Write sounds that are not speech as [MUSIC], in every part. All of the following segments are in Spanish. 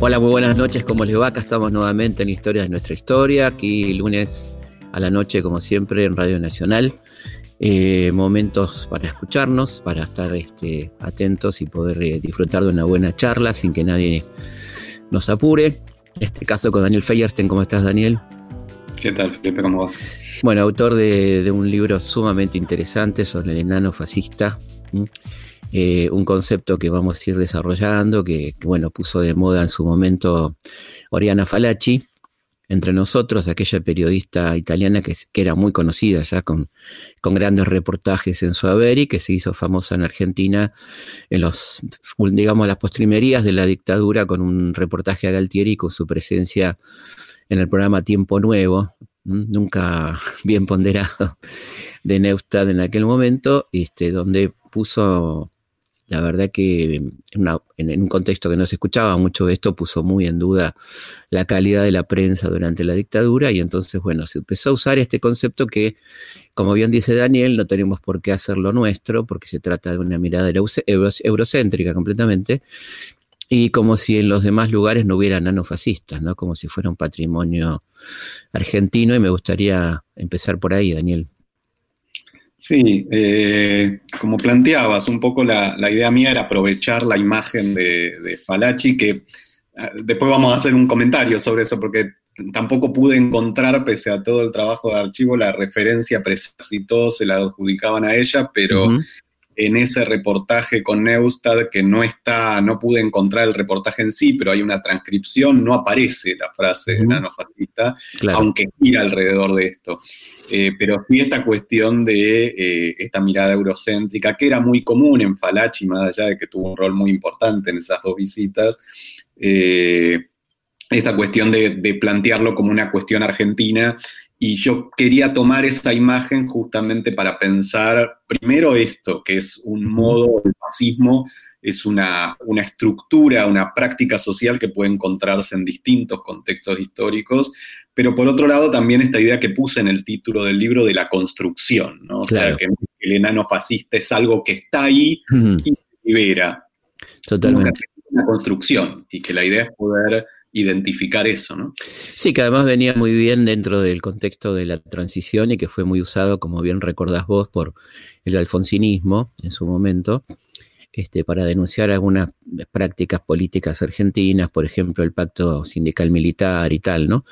Hola, muy buenas noches, ¿cómo les va? Acá estamos nuevamente en Historias de nuestra historia, aquí lunes a la noche, como siempre, en Radio Nacional. Eh, momentos para escucharnos, para estar este, atentos y poder eh, disfrutar de una buena charla sin que nadie nos apure. En este caso con Daniel Feyersten, ¿cómo estás, Daniel? ¿Qué tal, Felipe? ¿Cómo vas? Bueno, autor de, un libro sumamente interesante sobre el enano fascista. Eh, un concepto que vamos a ir desarrollando, que, bueno, puso de moda en su momento Oriana Falacci, entre nosotros, aquella periodista italiana que, era muy conocida ya con, con, grandes reportajes en su haber y que se hizo famosa en Argentina en los, digamos, las postrimerías de la dictadura con un reportaje a Galtieri con su presencia en el programa Tiempo Nuevo, nunca bien ponderado, de Neustad en aquel momento, este, donde puso la verdad que en, un contexto que no se escuchaba mucho esto puso muy en duda la calidad de la prensa durante la dictadura y entonces, bueno, se empezó a usar este concepto que, como bien dice Daniel, no tenemos por qué hacerlo nuestro porque se trata de una mirada eurocéntrica completamente y como si en los demás lugares no hubiera nanofascistas, ¿no? Como si fuera un patrimonio argentino y me gustaría empezar por ahí, Daniel. Sí, eh, como planteabas, un poco la, idea mía era aprovechar la imagen de, de Falachi, que eh, después vamos a hacer un comentario sobre eso, porque tampoco pude encontrar, pese a todo el trabajo de archivo, la referencia precisa. Y todos se la adjudicaban a ella, pero en ese reportaje con Neustad, que no está, no pude encontrar el reportaje en sí, pero hay una transcripción, no aparece la frase uh nanofascista, aunque gira alrededor de esto. Eh, pero sí esta cuestión de eh, esta mirada eurocéntrica, que era muy común en Falachi, más allá de que tuvo un rol muy importante en esas dos visitas, eh, esta cuestión de plantearlo como una cuestión argentina y yo quería tomar esa imagen justamente para pensar primero esto, que es un modo, el fascismo es una, estructura, una práctica social que puede encontrarse en distintos contextos históricos, pero por otro lado también esta idea que puse en el título del libro de la construcción, ¿no? O sea, que el enano fascista es algo que está ahí y se libera. Totalmente. Una construcción y que la idea es poder identificar eso, ¿no? Sí, que además venía muy bien dentro del contexto de la transición y que fue muy usado, como bien recordás vos, por el alfonsinismo en su momento, este, para denunciar algunas prácticas políticas argentinas, por ejemplo, el pacto sindical militar y tal, ¿no?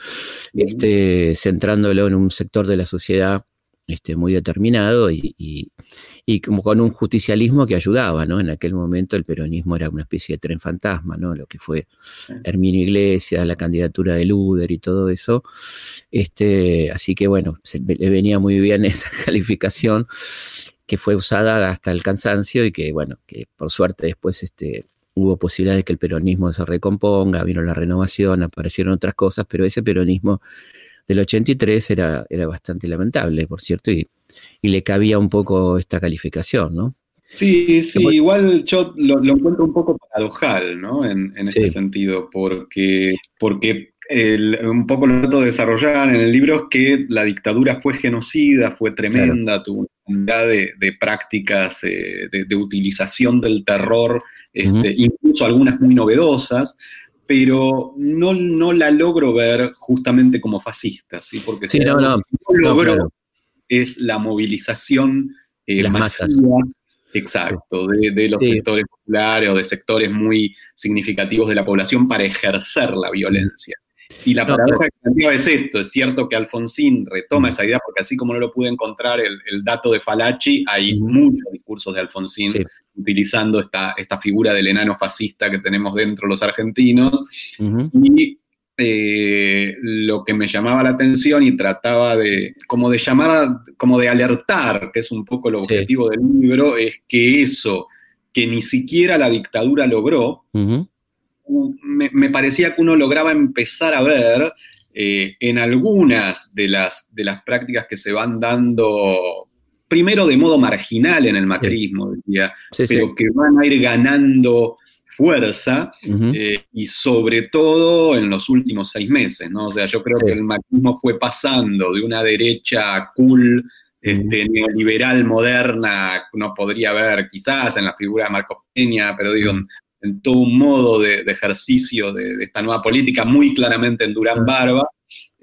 Este, centrándolo en un sector de la sociedad este, muy determinado y, como con un justicialismo que ayudaba, ¿no? En aquel momento el peronismo era una especie de tren fantasma, ¿no? Lo que fue Herminio Iglesias, la candidatura de Luder y todo eso. Este, así que bueno, le venía muy bien [LAUGHS] esa calificación que fue usada hasta el cansancio y que bueno, que por suerte después este, hubo posibilidades de que el peronismo se recomponga, vino la renovación, aparecieron otras cosas, pero ese peronismo del 83 era, era bastante lamentable, por cierto, y, le cabía un poco esta calificación, ¿no? Sí, sí, igual yo lo, encuentro un poco paradojal, ¿no? En, este sentido, porque, porque un poco lo trato de desarrollar en el libro es que la dictadura fue genocida, fue tremenda, tuvo una de, de prácticas eh, de, utilización del terror, este, incluso algunas muy novedosas, pero no, no la logro ver justamente como fascista, ¿sí? Porque si no, no, logro es la movilización eh, masiva, exacto, de, los sectores populares o de sectores muy significativos de la población para ejercer la violencia. Y la paradoja que planteaba es esto, es cierto que Alfonsín retoma esa idea, porque así como no lo pude encontrar el, dato de Falachi, hay muchos discursos de Alfonsín utilizando esta, esta figura del enano fascista que tenemos dentro los argentinos. Y eh, lo que me llamaba la atención y trataba de, como de llamar, como de alertar, que es un poco el objetivo del libro, es que eso que ni siquiera la dictadura logró, me, parecía que uno lograba empezar a ver eh, en algunas de las, de las prácticas que se van dando, primero de modo marginal en el macrismo, pero que van a ir ganando fuerza eh, y sobre todo en los últimos seis meses, ¿no? O sea, yo creo que el macrismo fue pasando de una derecha cool este, neoliberal moderna uno podría ver quizás en la figura de Marcos Peña, pero digo, todo un modo de, ejercicio de, esta nueva política, muy claramente en Durán Barba,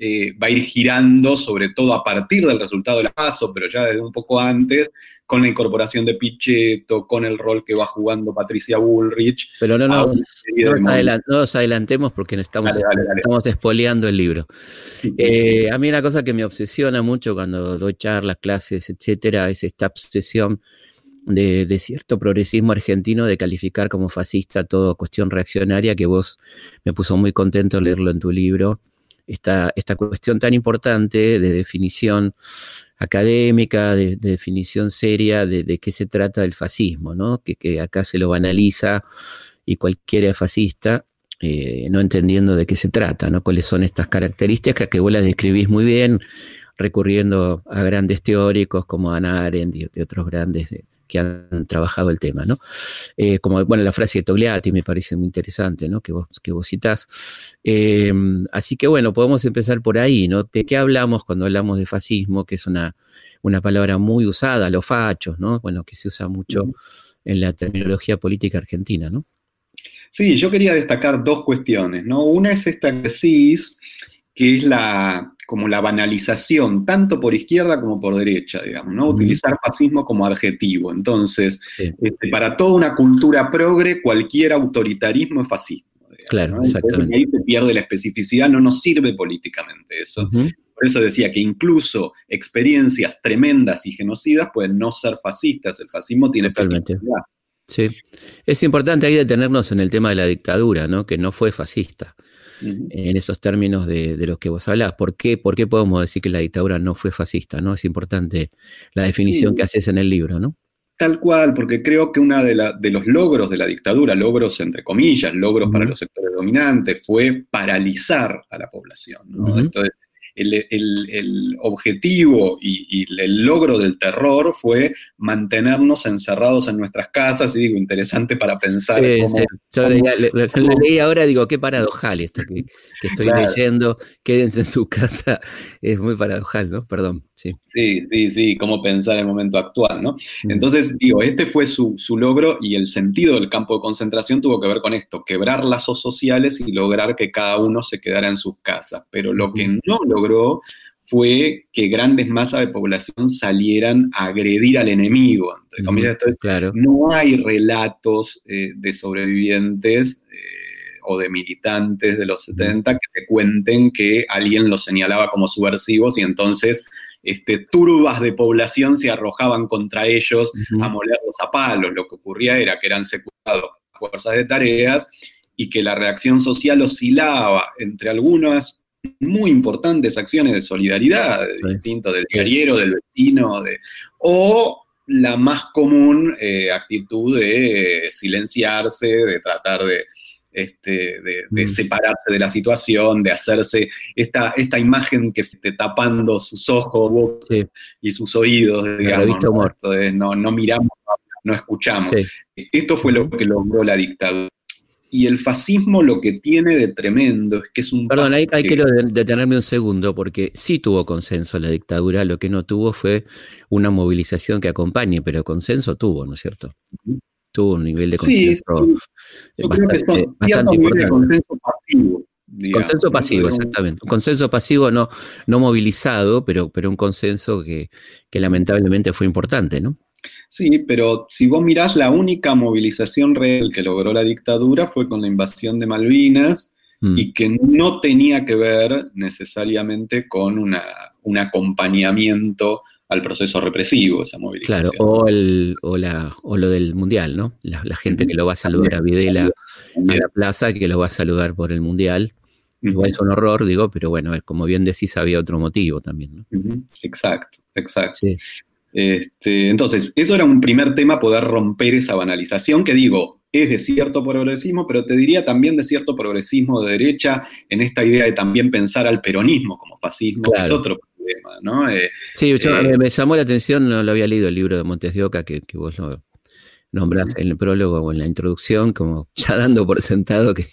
eh, va a ir girando, sobre todo a partir del resultado de la paso, pero ya desde un poco antes, con la incorporación de Pichetto, con el rol que va jugando Patricia Bullrich. Pero no, no, nos, adelantemos porque estamos, estamos espoleando el libro. Eh, a mí una cosa que me obsesiona mucho cuando doy charlas, clases, etcétera, es esta obsesión de, de, cierto progresismo argentino de calificar como fascista toda cuestión reaccionaria que vos me puso muy contento leerlo en tu libro esta, esta cuestión tan importante de definición académica, de, definición seria de, qué se trata el fascismo, ¿no? que, acá se lo banaliza y cualquiera fascista, eh, no entendiendo de qué se trata, ¿no? cuáles son estas características que vos las describís muy bien, recurriendo a grandes teóricos como Ana Arendt y, otros grandes que han trabajado el tema, ¿no? Eh, como, bueno, la frase de Togliatti me parece muy interesante, ¿no? Que vos, que vos citás. Eh, así que, bueno, podemos empezar por ahí, ¿no? ¿De qué hablamos cuando hablamos de fascismo? Que es una, una palabra muy usada, los fachos, ¿no? Bueno, que se usa mucho en la terminología política argentina, ¿no? Sí, yo quería destacar dos cuestiones, ¿no? Una es esta que decís, que es la, como la banalización, tanto por izquierda como por derecha, digamos, ¿no? Utilizar fascismo como adjetivo. Entonces, este, para toda una cultura progre, cualquier autoritarismo es fascismo. claro, exactamente. ahí se pierde la especificidad, no nos sirve políticamente eso. Por eso decía que incluso experiencias tremendas y genocidas pueden no ser fascistas. El fascismo tiene Totalmente. Sí. Es importante ahí detenernos en el tema de la dictadura, ¿no? Que no fue fascista en esos términos de, los que vos hablás. ¿Por qué, ¿Por qué podemos decir que la dictadura no fue fascista? ¿no? Es importante la definición que haces en el libro, ¿no? Tal cual, porque creo que uno de, los logros de la dictadura, logros entre comillas, logros para los sectores dominantes, fue paralizar a la población. ¿no? El, objetivo y, el logro del terror fue mantenernos encerrados en nuestras casas, y digo, interesante para pensar. cómo, Yo [LAUGHS] leí ahora, digo, qué paradojal esto que, estoy leyendo, quédense en su casa, [LAUGHS] es muy paradojal, ¿no? Perdón. Sí, sí, sí, sí cómo pensar en el momento actual, ¿no? Mm. Entonces, digo, este fue su, su logro y el sentido del campo de concentración tuvo que ver con esto, quebrar lazos sociales y lograr que cada uno se quedara en sus casas. Pero lo que no logró fue que grandes masas de población salieran a agredir al enemigo. Entre comillas, Entonces, claro. no hay relatos eh, de sobrevivientes eh, o de militantes de los 70 que te cuenten que alguien los señalaba como subversivos y entonces este, turbas de población se arrojaban contra ellos a molerlos a palos. Lo que ocurría era que eran secuestrados por fuerzas de tareas y que la reacción social oscilaba entre algunas muy importantes acciones de solidaridad, distinto del diariero, del vecino, de, o la más común eh, actitud de silenciarse, de tratar de, este, de, mm. separarse de la situación, de hacerse esta, esta imagen que esté tapando sus ojos y sus oídos, digamos, ¿no? ¿no? miramos, no escuchamos. Esto fue lo que logró la dictadura. Y el fascismo lo que tiene de tremendo es que es un... Perdón, ahí, quiero detenerme un segundo, porque sí tuvo consenso la dictadura, lo que no tuvo fue una movilización que acompañe, pero consenso tuvo, ¿no es cierto? tuvo un nivel de consenso bastante, importante. consenso pasivo. consenso pasivo, exactamente. Un consenso pasivo no, no movilizado, pero, pero un consenso que, lamentablemente fue importante, ¿no? Sí, pero si vos mirás, la única movilización real que logró la dictadura fue con la invasión de Malvinas mm. y que no tenía que ver necesariamente con una, un acompañamiento al proceso represivo, esa movilización. Claro, o, el, o, la, o lo del Mundial, ¿no? La, gente que lo va a saludar a Videla a la plaza, que lo va a saludar por el Mundial. Igual es un horror, digo, pero bueno, como bien decís, había otro motivo también, ¿no? Exacto, exacto. Este, entonces, eso era un primer tema, poder romper esa banalización que digo, es de cierto progresismo, pero te diría también de cierto progresismo de derecha en esta idea de también pensar al peronismo como fascismo, que es otro ¿no? Eh, sí, eh, me llamó la atención, no lo había leído el libro de Montes de Oca, que, vos lo nombrás en el prólogo o en la introducción, como ya dando por sentado que,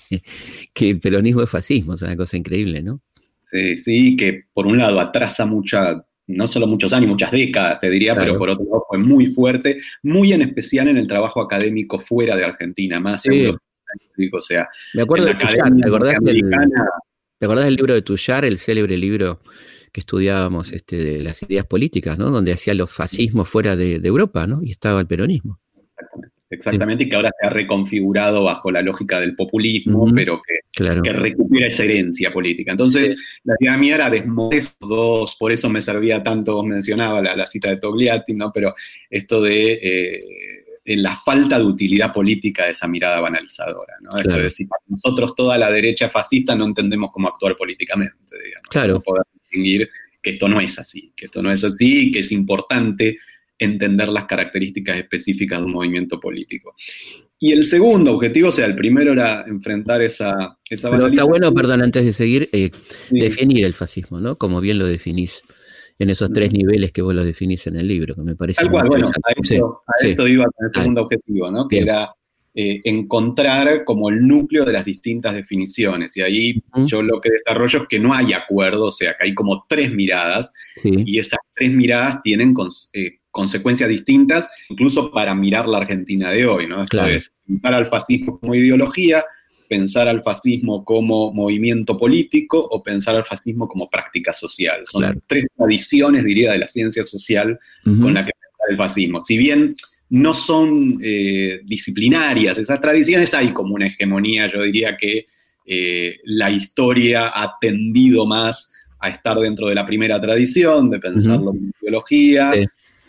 que el peronismo es fascismo, es una cosa increíble, ¿no? Sí, sí, que por un lado atrasa mucha no solo muchos años, muchas décadas, te diría, pero por otro lado fue muy fuerte, muy en especial en el trabajo académico fuera de Argentina, más sí. o sea, me acuerdo de Tuyar, ¿te acordás, del, ¿te acordás, del, libro de Tuyar, el célebre libro que estudiábamos este, de las ideas políticas, ¿no? Donde hacía los fascismos fuera de, de Europa, ¿no? Y estaba el peronismo. Exactamente. Y que ahora se ha reconfigurado bajo la lógica del populismo, pero que, que, recupera esa herencia política. Entonces, la idea mía era desmontar esos dos, por eso me servía tanto, vos mencionabas la, la cita de Togliatti, ¿no? Pero esto de eh, la falta de utilidad política de esa mirada banalizadora, ¿no? Esto de decir, nosotros toda la derecha fascista no entendemos cómo actuar políticamente, digamos. Claro. No poder distinguir que esto no es así, que esto no es así y que es importante entender las características específicas de un movimiento político. Y el segundo objetivo, o sea, el primero era enfrentar esa, esa Pero está bueno, perdón, antes de seguir, eh, definir el fascismo, ¿no? Como bien lo definís en esos tres niveles que vos lo definís en el libro, que me parece Tal cual, bueno, a esto, a esto iba con el segundo objetivo, ¿no? Que era eh, encontrar como el núcleo de las distintas definiciones. Y ahí yo lo que desarrollo es que no hay acuerdo, o sea, que hay como tres miradas, y esas tres miradas tienen eh, consecuencias distintas, incluso para mirar la Argentina de hoy, ¿no? Esto es pensar al fascismo como ideología, pensar al fascismo como movimiento político o pensar al fascismo como práctica social. Son las tres tradiciones, diría, de la ciencia social con la que pensar el fascismo. Si bien no son eh, disciplinarias esas tradiciones, hay como una hegemonía, yo diría que eh, la historia ha tendido más a estar dentro de la primera tradición, de pensarlo como ideología,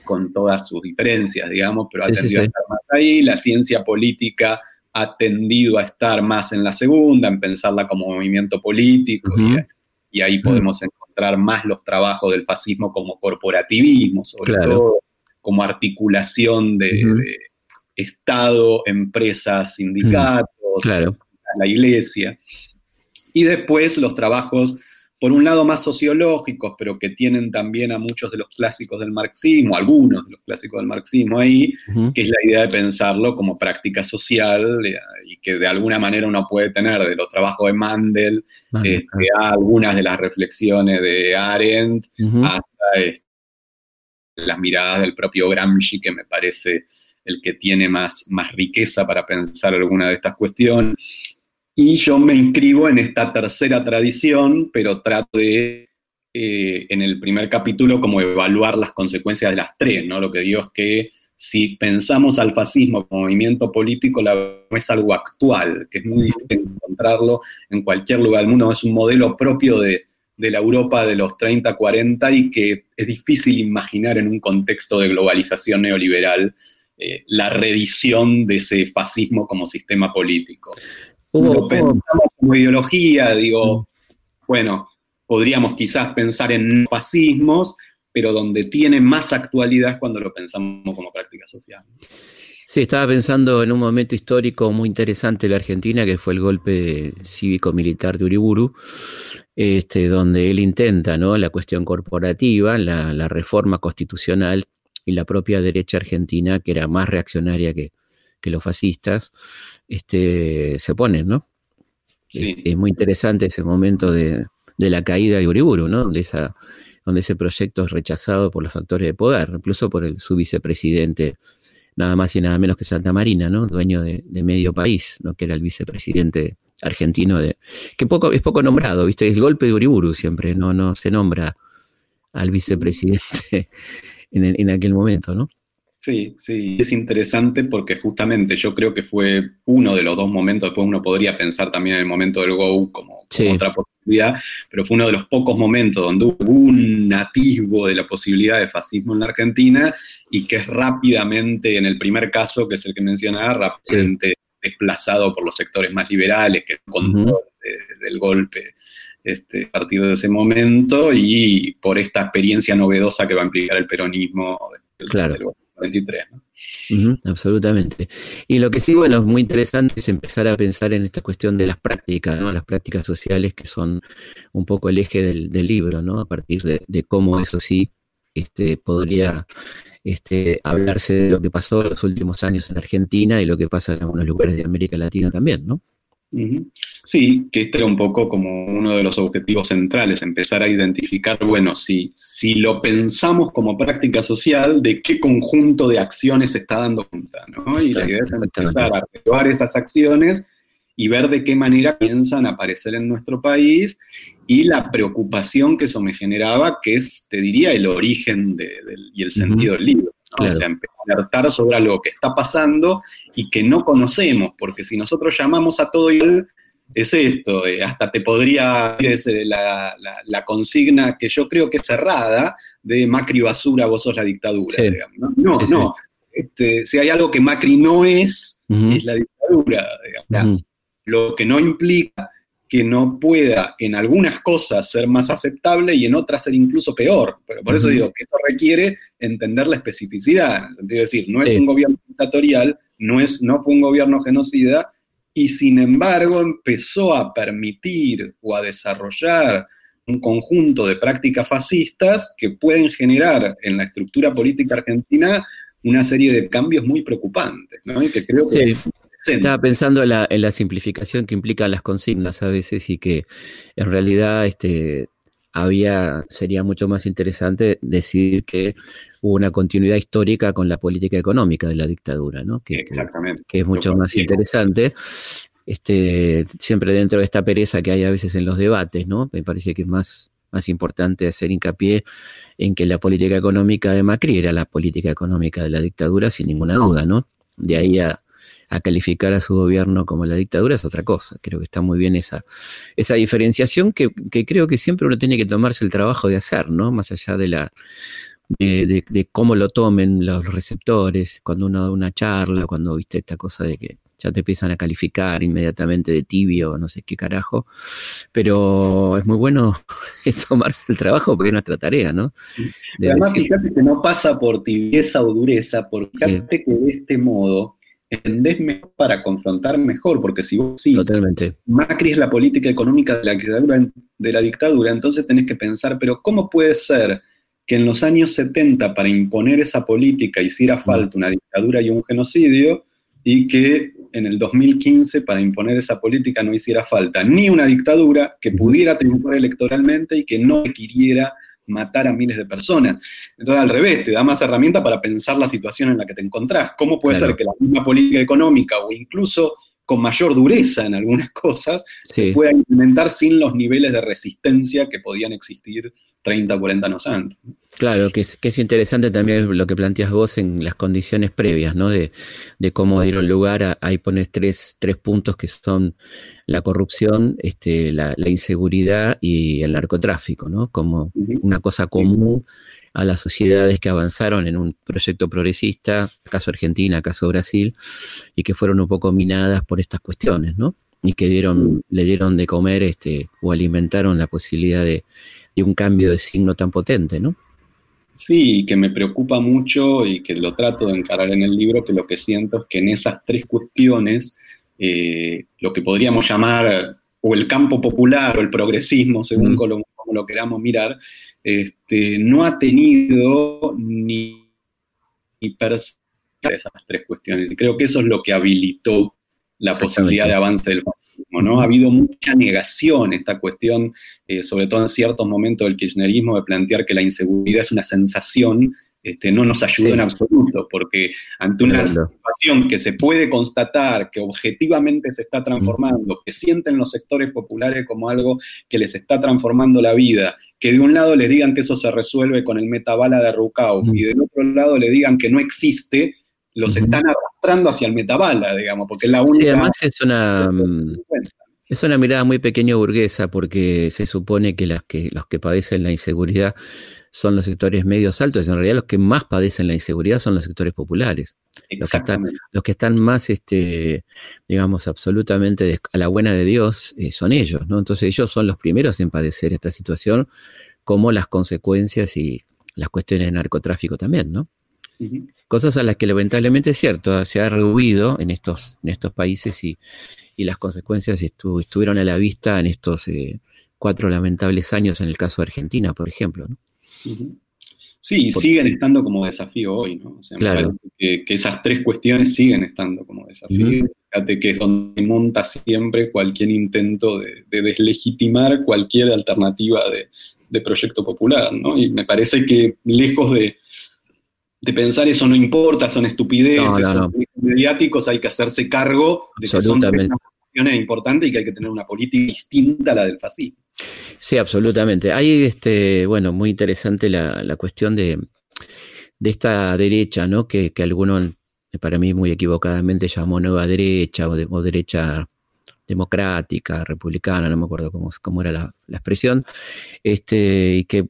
con todas sus diferencias, digamos, pero ha tendido a estar más ahí. La ciencia política ha tendido a estar más en la segunda, en pensarla como movimiento político, y, ahí podemos encontrar más los trabajos del fascismo como corporativismo, sobre todo, como articulación de, Estado, empresas, sindicatos, la iglesia. Y después los trabajos por un lado más sociológicos, pero que tienen también a muchos de los clásicos del marxismo, algunos de los clásicos del marxismo ahí, que es la idea de pensarlo como práctica social eh, y que de alguna manera uno puede tener de los trabajos de Mandel este, a algunas de las reflexiones de Arendt, hasta este, las miradas del propio Gramsci, que me parece el que tiene más, más riqueza para pensar alguna de estas cuestiones. Y yo me inscribo en esta tercera tradición, pero trato de, eh, en el primer capítulo, como evaluar las consecuencias de las tres, ¿no? Lo que digo es que si pensamos al fascismo como movimiento político, la, es algo actual, que es muy difícil encontrarlo en cualquier lugar del mundo, es un modelo propio de, la Europa de los 30, 40 y que es difícil imaginar en un contexto de globalización neoliberal eh, la reedición de ese fascismo como sistema político. Hubo, pensamos como ideología, digo, mm. bueno, podríamos quizás pensar en fascismos, pero donde tiene más actualidad cuando lo pensamos como práctica social. Sí, estaba pensando en un momento histórico muy interesante de la Argentina, que fue el golpe cívico-militar de Uriburu, este, donde él intenta ¿no? la cuestión corporativa, la, la reforma constitucional y la propia derecha argentina, que era más reaccionaria que, que los fascistas este, se oponen, ¿no? Es, muy interesante ese momento de, la caída de Uriburu, ¿no? Donde, esa, donde ese proyecto es rechazado por los factores de poder, incluso por el, su vicepresidente, nada más y nada menos que Santa Marina, ¿no? Dueño de, medio país, ¿no? Que era el vicepresidente argentino de que poco es poco nombrado, ¿viste? El golpe de Uriburu siempre, no, no se nombra al vicepresidente [LAUGHS] en, en aquel momento, ¿no? Sí, sí, es interesante porque justamente yo creo que fue uno de los dos momentos, después uno podría pensar también en el momento del Go como, otra posibilidad, pero fue uno de los pocos momentos donde hubo un atisbo de la posibilidad de fascismo en la Argentina y que es rápidamente, en el primer caso, que es el que mencionaba, rápidamente desplazado por los sectores más liberales, que con del golpe este, a partir de ese momento y por esta experiencia novedosa que va a implicar el peronismo. claro. 23. absolutamente. Y lo que sí, bueno, es muy interesante es empezar a pensar en esta cuestión de las prácticas, ¿no? Las prácticas sociales que son un poco el eje del, libro, ¿no? A partir de, cómo eso sí este, podría este, hablarse de lo que pasó en los últimos años en Argentina y lo que pasa en algunos lugares de América Latina también, ¿no? Sí, que este era un poco como uno de los objetivos centrales, empezar a identificar, bueno, si, si lo pensamos como práctica social, de qué conjunto de acciones se está dando cuenta, ¿no? Y la idea es empezar a evaluar esas acciones y ver de qué manera piensan aparecer en nuestro país y la preocupación que eso me generaba, que es, te diría, el origen y el sentido del libro. O sea, empezar a alertar sobre algo que está pasando y que no conocemos, porque si nosotros llamamos a todo y es esto, eh, hasta te podría es eh, la, consigna que yo creo que es cerrada de Macri basura, vos sos la dictadura. No, no, este, si hay algo que Macri no es, es la dictadura. Lo que no implica que no pueda en algunas cosas ser más aceptable y en otras ser incluso peor. Pero por eso digo que esto requiere entender la especificidad, en el sentido de decir, no es un gobierno dictatorial, no, es, no fue un gobierno genocida, y sin embargo empezó a permitir o a desarrollar un conjunto de prácticas fascistas que pueden generar en la estructura política argentina una serie de cambios muy preocupantes, ¿no? Y que creo que estaba pensando en la, simplificación que implican las consignas a veces y que en realidad este, había, sería mucho más interesante decir que hubo una continuidad histórica con la política económica de la dictadura, ¿no? Que, Exactamente. Que, es mucho más interesante. Este, siempre dentro de esta pereza que hay a veces en los debates, ¿no? Me parece que es más, más importante hacer hincapié en que la política económica de Macri era la política económica de la dictadura, sin ninguna duda, ¿no? De ahí a, a calificar a su gobierno como la dictadura es otra cosa. Creo que está muy bien esa, esa diferenciación que, creo que siempre uno tiene que tomarse el trabajo de hacer, ¿no? Más allá de la de, cómo lo tomen los receptores, cuando uno da una charla, cuando viste esta cosa de que ya te empiezan a calificar inmediatamente de tibio, no sé qué carajo, pero es muy bueno [LAUGHS] tomarse el trabajo porque es nuestra tarea, ¿no? Además, fíjate que no pasa por tibieza o dureza, porque fíjate que de este modo entendés mejor para confrontar mejor, porque si vos decís, Macri es la política económica de la, dictadura, de la dictadura, entonces tenés que pensar, pero ¿cómo puede ser que en los años 70 para imponer esa política hiciera falta una dictadura y un genocidio y que en el 2015 para imponer esa política no hiciera falta ni una dictadura que pudiera triunfar electoralmente y que no requiriera matar a miles de personas. Entonces, al revés, te da más herramienta para pensar la situación en la que te encontrás. ¿Cómo puede ser que la misma política económica o incluso con mayor dureza en algunas [LAUGHS] cosas se pueda implementar sin los niveles de resistencia que podían existir 30 o 40 años antes? Claro, que es, que es interesante también lo que planteas vos en las condiciones previas, ¿no? De, cómo dieron lugar a, ahí pones tres, tres puntos que son la corrupción, este, la, inseguridad y el narcotráfico, ¿no? Como una cosa común a las sociedades que avanzaron en un proyecto progresista, caso Argentina, caso Brasil, y que fueron un poco minadas por estas cuestiones, ¿no? Y que dieron, le dieron de comer este, o alimentaron la posibilidad de, de un cambio de signo tan potente, ¿no? Sí, que me preocupa mucho y que lo trato de encarar en el libro, que lo que siento es que en esas tres cuestiones, eh, lo que podríamos llamar o el campo popular o el progresismo, según como, lo queramos mirar, este, no ha tenido ni, ni esas tres cuestiones. Y creo que eso es lo que habilitó la posibilidad de avance del fascismo, ¿no? Ha habido mucha negación esta cuestión, eh, sobre todo en ciertos momentos del kirchnerismo, de plantear que la inseguridad es una sensación, este, no nos ayuda en absoluto, porque ante una situación que se puede constatar, que objetivamente se está transformando, que sienten los sectores populares como algo que les está transformando la vida, que de un lado les digan que eso se resuelve con el metabala de Rukauf y del otro lado le digan que no existe, los están arrastrando hacia el metabala, digamos, porque es la única... Sí, además es una, es una mirada muy pequeño burguesa, porque se supone que, las que los que padecen la inseguridad son los sectores medios altos, y en realidad los que más padecen la inseguridad son los sectores populares. Los que, están, los que están más, este, digamos, absolutamente a la buena de Dios eh, son ellos, ¿no? Entonces ellos son los primeros en padecer esta situación, como las consecuencias y las cuestiones de narcotráfico también, ¿no? Cosas a las que lamentablemente es cierto, se ha rehuido en estos, en estos países y, las consecuencias estuvieron a la vista en estos eh, cuatro lamentables años en el caso de Argentina, por ejemplo. Sí, siguen estando como desafío hoy, ¿no? claro. que, esas tres cuestiones siguen estando como desafío. fíjate que es donde monta siempre cualquier intento de, deslegitimar cualquier alternativa de, proyecto popular, ¿no? Y me parece que lejos de, pensar eso no importa, son estupideces, son mediáticos, hay que hacerse cargo de que son cuestiones importantes y que hay que tener una política distinta a la del fascismo. Sí, absolutamente. Hay, este, bueno, muy interesante la, cuestión de, esta derecha, ¿no? Que, que algunos, para mí muy equivocadamente, llamó nueva derecha o, derecha democrática, republicana, no me acuerdo cómo, cómo era la, expresión, este, y que,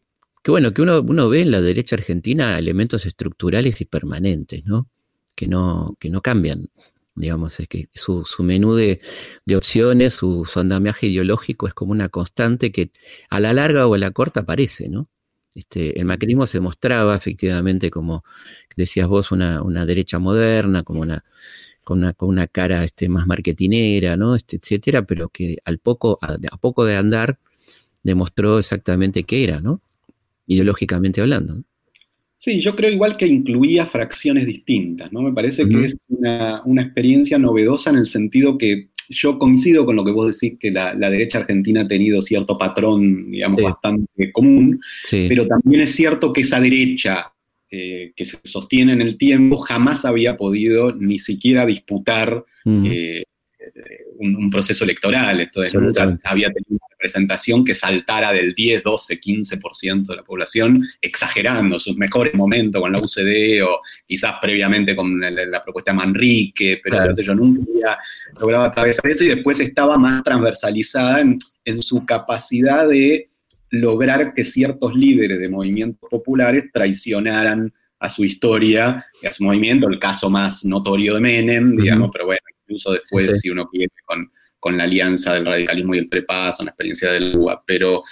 que, bueno, que uno, uno ve en la derecha argentina elementos estructurales y permanentes, ¿no? Que no, que no cambian. Digamos, es que su, menú de, opciones, su, andamiaje ideológico es como una constante que a la larga o a la corta aparece, ¿no? Este, el macrismo se mostraba efectivamente como, decías vos, una, derecha moderna, como una, con una, con una cara este, más marketinera, ¿no? Este, etcétera, pero que al poco, a, poco de andar demostró exactamente qué era, ¿no? Ideológicamente hablando. Sí, yo creo igual que incluía fracciones distintas, ¿no? Me parece que es una, experiencia novedosa en el sentido que yo coincido con lo que vos decís, que la, derecha argentina ha tenido cierto patrón, digamos, bastante común, pero también es cierto que esa derecha eh, que se sostiene en el tiempo jamás había podido ni siquiera disputar un, proceso electoral, esto de nunca había tenido una representación que saltara del 10, 12, 15% de la población, exagerando sus mejores momentos con la UCD o quizás previamente con la, propuesta de Manrique, pero yo nunca había logrado atravesar eso y después estaba más transversalizada en, en su capacidad de lograr que ciertos líderes de movimientos populares traicionaran a su historia y a su movimiento, el caso más notorio de Menem, digamos, pero bueno, incluso después, si uno quiere, con, la alianza del radicalismo y el prepaso, la experiencia del UA. Pero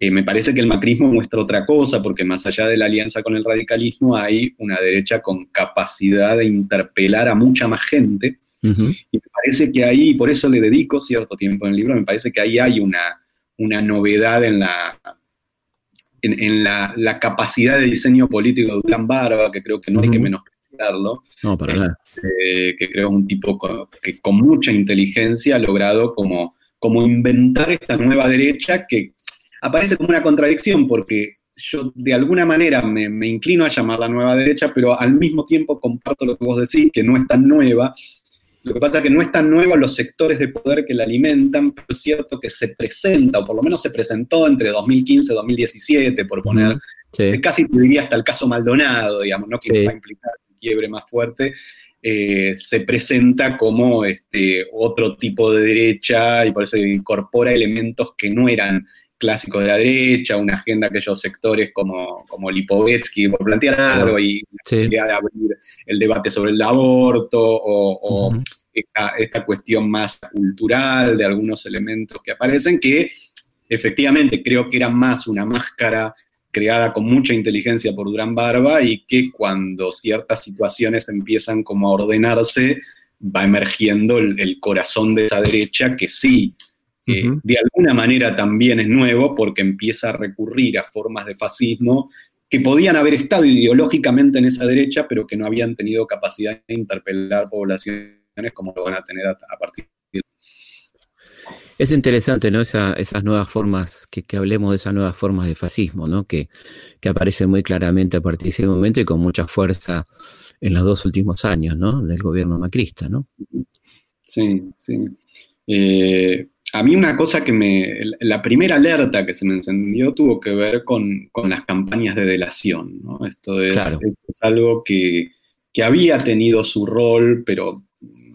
eh, me parece que el macrismo muestra otra cosa, porque más allá de la alianza con el radicalismo, hay una derecha con capacidad de interpelar a mucha más gente. Y me parece que ahí, por eso le dedico cierto tiempo en el libro, me parece que ahí hay una, una novedad en la, en, la, capacidad de diseño político de Durán Barba, que creo que no hay que menospreciar no, para nada. Este, que creo es un tipo que con mucha inteligencia ha logrado como, como inventar esta nueva derecha que aparece como una contradicción porque yo de alguna manera me, me, inclino a llamar la nueva derecha, pero al mismo tiempo comparto lo que vos decís, que no es tan nueva. Lo que pasa es que no es tan nueva los sectores de poder que la alimentan, pero es cierto que se presenta, o por lo menos se presentó entre 2015 y 2017, por poner, casi te diría hasta el caso Maldonado, digamos, ¿no? que va a implicar quiebre más fuerte, eh, se presenta como este, otro tipo de derecha y por eso incorpora elementos que no eran clásicos de la derecha, una agenda de aquellos sectores como, como Lipovetsky, por plantear algo y la posibilidad de abrir el debate sobre el aborto o, esta, esta, cuestión más cultural de algunos elementos que aparecen que efectivamente creo que eran más una máscara creada con mucha inteligencia por Durán Barba y que cuando ciertas situaciones empiezan como a ordenarse, va emergiendo el, corazón de esa derecha que sí, eh, de alguna manera también es nuevo porque empieza a recurrir a formas de fascismo que podían haber estado ideológicamente en esa derecha, pero que no habían tenido capacidad de interpelar poblaciones como lo van a tener a, a partir de es interesante, ¿no? esas nuevas formas, que, hablemos de esas nuevas formas de fascismo, ¿no? Que, que aparecen muy claramente a partir de ese momento y con mucha fuerza en los dos últimos años, ¿no? Del gobierno macrista, ¿no? Sí, sí. Eh, a mí una cosa que me, la primera alerta que se me encendió tuvo que ver con, las campañas de delación, ¿no? Esto es, algo que, que, había tenido su rol, pero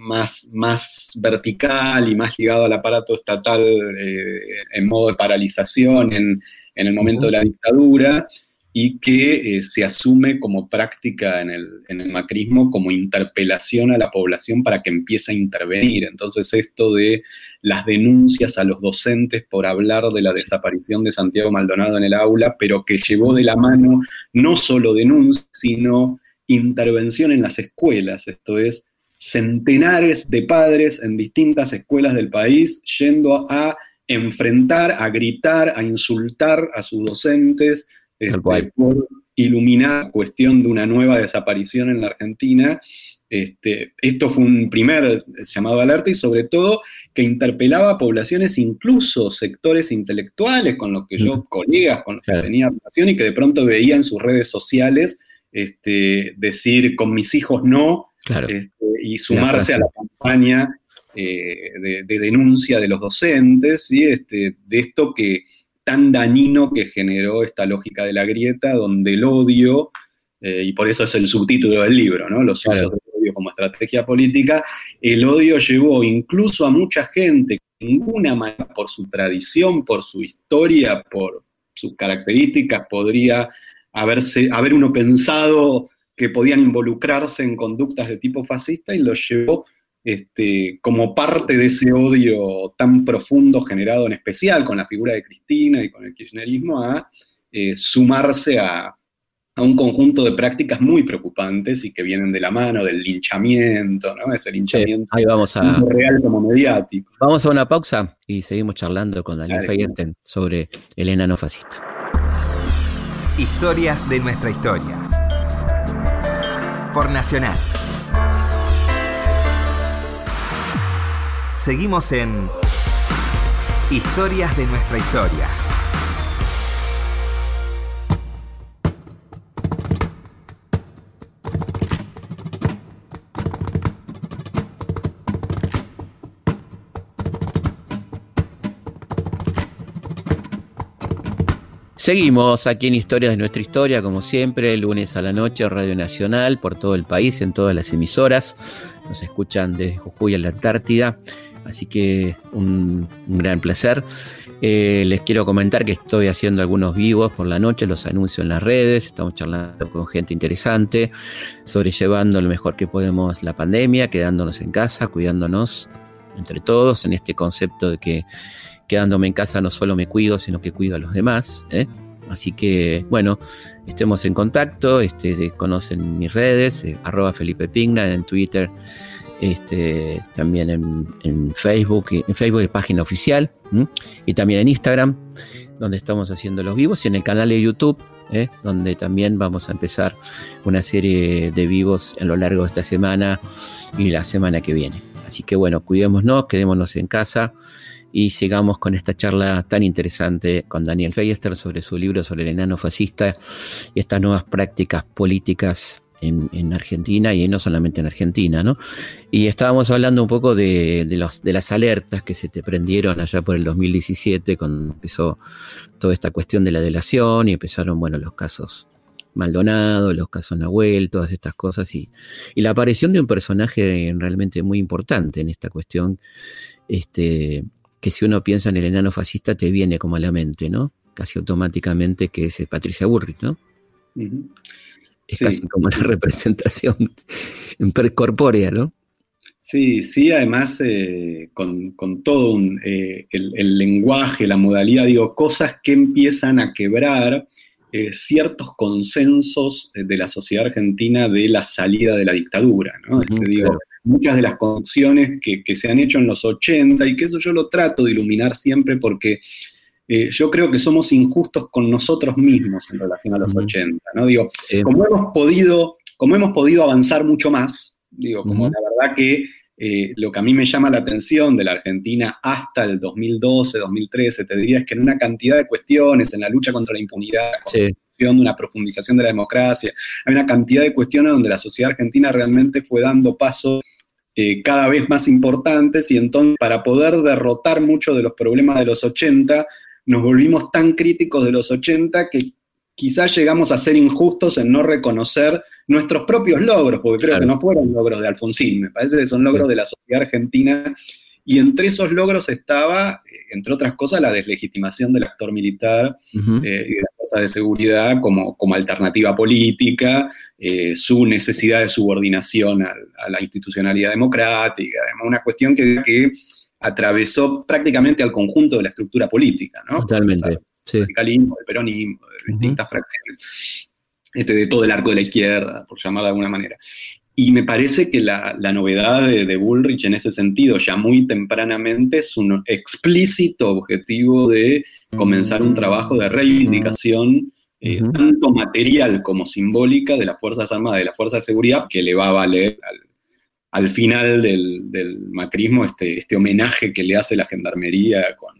más, más vertical y más ligado al aparato estatal eh, en modo de paralización en, el momento de la dictadura y que eh, se asume como práctica en el, en el, macrismo como interpelación a la población para que empiece a intervenir. Entonces esto de las denuncias a los docentes por hablar de la desaparición de Santiago Maldonado en el aula, pero que llevó de la mano no solo denuncias, sino intervención en las escuelas, esto es, centenares de padres en distintas escuelas del país yendo a enfrentar, a gritar, a insultar a sus docentes este, por iluminar la cuestión de una nueva desaparición en la Argentina, Este, esto fue un primer llamado de alerta y sobre todo que interpelaba a poblaciones, incluso sectores intelectuales con los que yo, colegas con los que tenía relación y que de pronto veía en sus redes sociales este, decir con mis hijos no este, y sumarse a la campaña eh, de, denuncia de los docentes, y este, de esto que tan dañino que generó esta lógica de la grieta, donde el odio, eh, y por eso es el subtítulo del libro, ¿no? Los usos del odio como estrategia política, el odio llevó incluso a mucha gente que ninguna manera, por su tradición, por su historia, por sus características, podría haberse, haber uno pensado que podían involucrarse en conductas de tipo fascista y lo llevó este, como parte de ese odio tan profundo generado en especial con la figura de Cristina y con el kirchnerismo a eh, sumarse a, un conjunto de prácticas muy preocupantes y que vienen de la mano del linchamiento, ¿no? Ese linchamiento ahí vamos a, real como mediático. Vamos a una pausa y seguimos charlando con Daniel Feyerten sobre el enano fascista. Historias de nuestra historia. Por Nacional. Seguimos en Historias de nuestra historia. Seguimos aquí en Historias de nuestra historia, como siempre, lunes a la noche, Radio Nacional, por todo el país, en todas las emisoras. Nos escuchan desde Jujuy a la Antártida. Así que un, gran placer. Eh, les quiero comentar que estoy haciendo algunos vivos por la noche, los anuncio en las redes, estamos charlando con gente interesante, sobrellevando lo mejor que podemos la pandemia, quedándonos en casa, cuidándonos entre todos en este concepto de que quedándome en casa no solo me cuido, sino que cuido a los demás. ¿eh? Así que, bueno, estemos en contacto, este, conocen mis redes, eh, arroba Felipe Pigna en Twitter, este, también en, Facebook, en Facebook página oficial, y también en Instagram, donde estamos haciendo los vivos, y en el canal de YouTube, ¿eh? donde también vamos a empezar una serie de vivos a lo largo de esta semana y la semana que viene. Así que bueno, cuidémonos, quedémonos en casa y sigamos con esta charla tan interesante con Daniel Feister sobre su libro sobre el enano fascista y estas nuevas prácticas políticas en, Argentina y no solamente en Argentina, ¿no? Y estábamos hablando un poco de, las alertas que se te prendieron allá por el 2017 cuando empezó toda esta cuestión de la delación y empezaron, bueno, los casos Maldonado, los casos Nahuel, todas estas cosas y, y la aparición de un personaje realmente muy importante en esta cuestión, este, que si uno piensa en el enano fascista te viene como a la mente, ¿no? Casi automáticamente que es Patricia Burrich, ¿no? Es casi como la [LAUGHS] representación corpórea, ¿no? Sí, sí, además eh, con, todo eh, el, lenguaje, la modalidad, digo, cosas que empiezan a quebrar eh, ciertos consensos de la sociedad argentina de la salida de la dictadura, ¿no? Este, digo, muchas de las conducciones que, se han hecho en los 80 y que eso yo lo trato de iluminar siempre porque eh, yo creo que somos injustos con nosotros mismos en relación a los 80, ¿no? Digo, como hemos podido, como hemos podido avanzar mucho más, digo, como la verdad que eh, lo que a mí me llama la atención de la Argentina hasta el 2012, 2013, te diría es que en una cantidad de cuestiones, en la lucha contra la impunidad, de una profundización de la democracia, hay una cantidad de cuestiones donde la sociedad argentina realmente fue dando paso eh, cada vez más importantes y entonces para poder derrotar muchos de los problemas de los 80, nos volvimos tan críticos de los 80 que quizás llegamos a ser injustos en no reconocer nuestros propios logros, porque creo que no fueron logros de Alfonsín, me parece que son logros de la sociedad argentina. Y entre esos logros estaba, eh, entre otras cosas, la deslegitimación del actor militar eh, y de las fuerzas de seguridad como, como alternativa política, eh, su necesidad de subordinación a, la institucionalidad democrática, una cuestión que, que atravesó prácticamente al conjunto de la estructura política, ¿no? Totalmente. Sí. El radicalismo, el peronismo, de distintas fracciones, este, de todo el arco de la izquierda, por llamarlo de alguna manera. Y me parece que la, novedad de, Bullrich en ese sentido, ya muy tempranamente, es un explícito objetivo de comenzar un trabajo de reivindicación eh, tanto material como simbólica de las Fuerzas Armadas, de la Fuerza de Seguridad, que le va a valer al final del, macrismo este, este, homenaje que le hace la gendarmería con,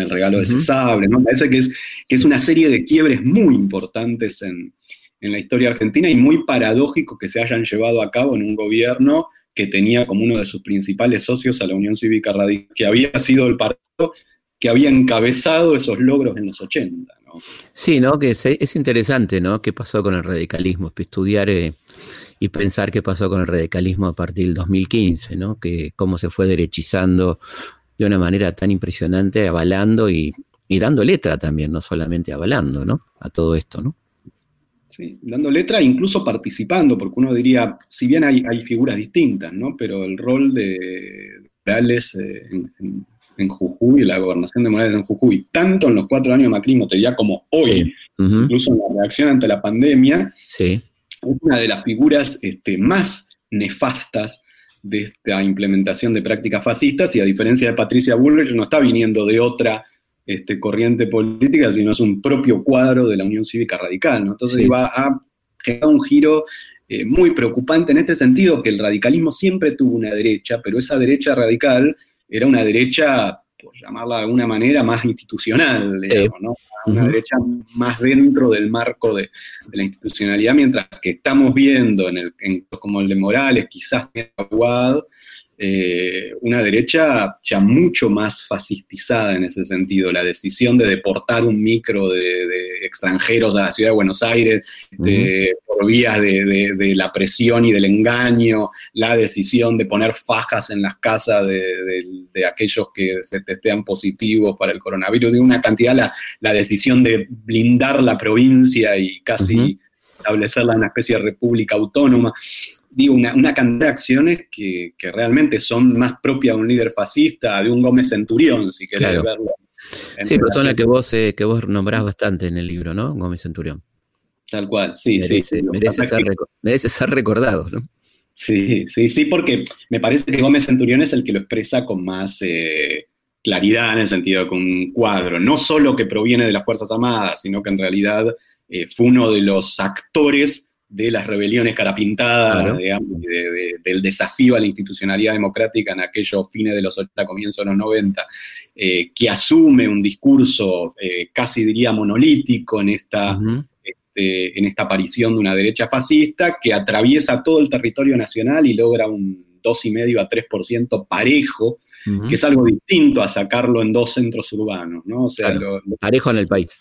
el regalo de ese sable, ¿no? Parece que es, que es una serie de quiebres muy importantes en, en la historia argentina y muy paradójico que se hayan llevado a cabo en un gobierno que tenía como uno de sus principales socios a la Unión Cívica Radical, que había sido el partido que había encabezado esos logros en los 80. ¿no? Sí, ¿no? Que es, interesante, ¿no? ¿Qué pasó con el radicalismo? Estudiar eh, y pensar qué pasó con el radicalismo a partir del 2015, ¿no? Que cómo se fue derechizando de una manera tan impresionante, avalando y, y dando letra también, no solamente avalando, ¿no? A todo esto, ¿no? Sí, dando letra, incluso participando, porque uno diría, si bien hay, hay figuras distintas, ¿no? Pero el rol de Morales eh, en, en, Jujuy, la gobernación de Morales en Jujuy, tanto en los cuatro años de Macri, te diría como hoy, incluso en la reacción ante la pandemia, es una de las figuras este, más nefastas de esta implementación de prácticas fascistas, y a diferencia de Patricia Bullrich, no está viniendo de otra este, corriente política, sino es un propio cuadro de la Unión Cívica Radical. ¿no? Entonces va a generar un giro eh, muy preocupante en este sentido, que el radicalismo siempre tuvo una derecha, pero esa derecha radical era una derecha, por llamarla de alguna manera, más institucional, digamos, ¿no? Una derecha más dentro del marco de, la institucionalidad, mientras que estamos viendo en, el, como el de Morales, quizás Aguad, eh, una derecha ya mucho más fascistizada en ese sentido. La decisión de deportar un micro de, extranjeros a la ciudad de Buenos Aires por vías de, la presión y del engaño, la decisión de poner fajas en las casas de, aquellos que se testean positivos para el coronavirus, de una cantidad, la, la decisión de blindar la provincia y casi establecerla en una especie de república autónoma digo, una, cantidad de acciones que, realmente son más propias de un líder fascista, de un Gómez Centurión, si querés verlo. Sí, persona que vos, eh, que vos nombrás bastante en el libro, ¿no? Gómez Centurión. Tal cual, sí, sí. Merece, ser, recordado, ¿no? Sí, sí, sí, porque me parece que Gómez Centurión es el que lo expresa con más eh, claridad en el sentido de que un cuadro, no solo que proviene de las Fuerzas Armadas, sino que en realidad eh, fue uno de los actores de las rebeliones carapintadas, digamos, del desafío a la institucionalidad democrática en aquellos fines de los 80, comienzos de los 90, eh, que asume un discurso eh, casi diría monolítico en esta, este, en esta aparición de una derecha fascista, que atraviesa todo el territorio nacional y logra un 2,5 a 3% parejo, que es algo distinto a sacarlo en dos centros urbanos, ¿no? O sea, parejo en el país.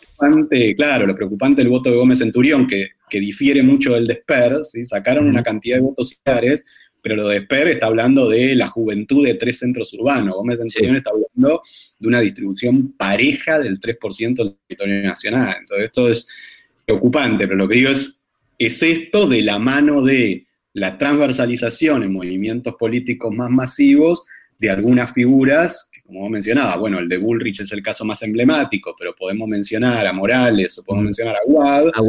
Claro, lo preocupante del voto de Gómez Centurión, que, que difiere mucho del de Esper, ¿sí? sacaron una cantidad de votos similares, pero lo de Esper está hablando de la juventud de tres centros urbanos. Gómez Centurión está hablando de una distribución pareja del 3% del territorio nacional. Entonces, esto es preocupante, pero lo que digo es, es esto de la mano de la transversalización en movimientos políticos más masivos de algunas figuras, que como mencionaba, bueno, el de Bullrich es el caso más emblemático, pero podemos mencionar a Morales o podemos mm. mencionar a Wad. A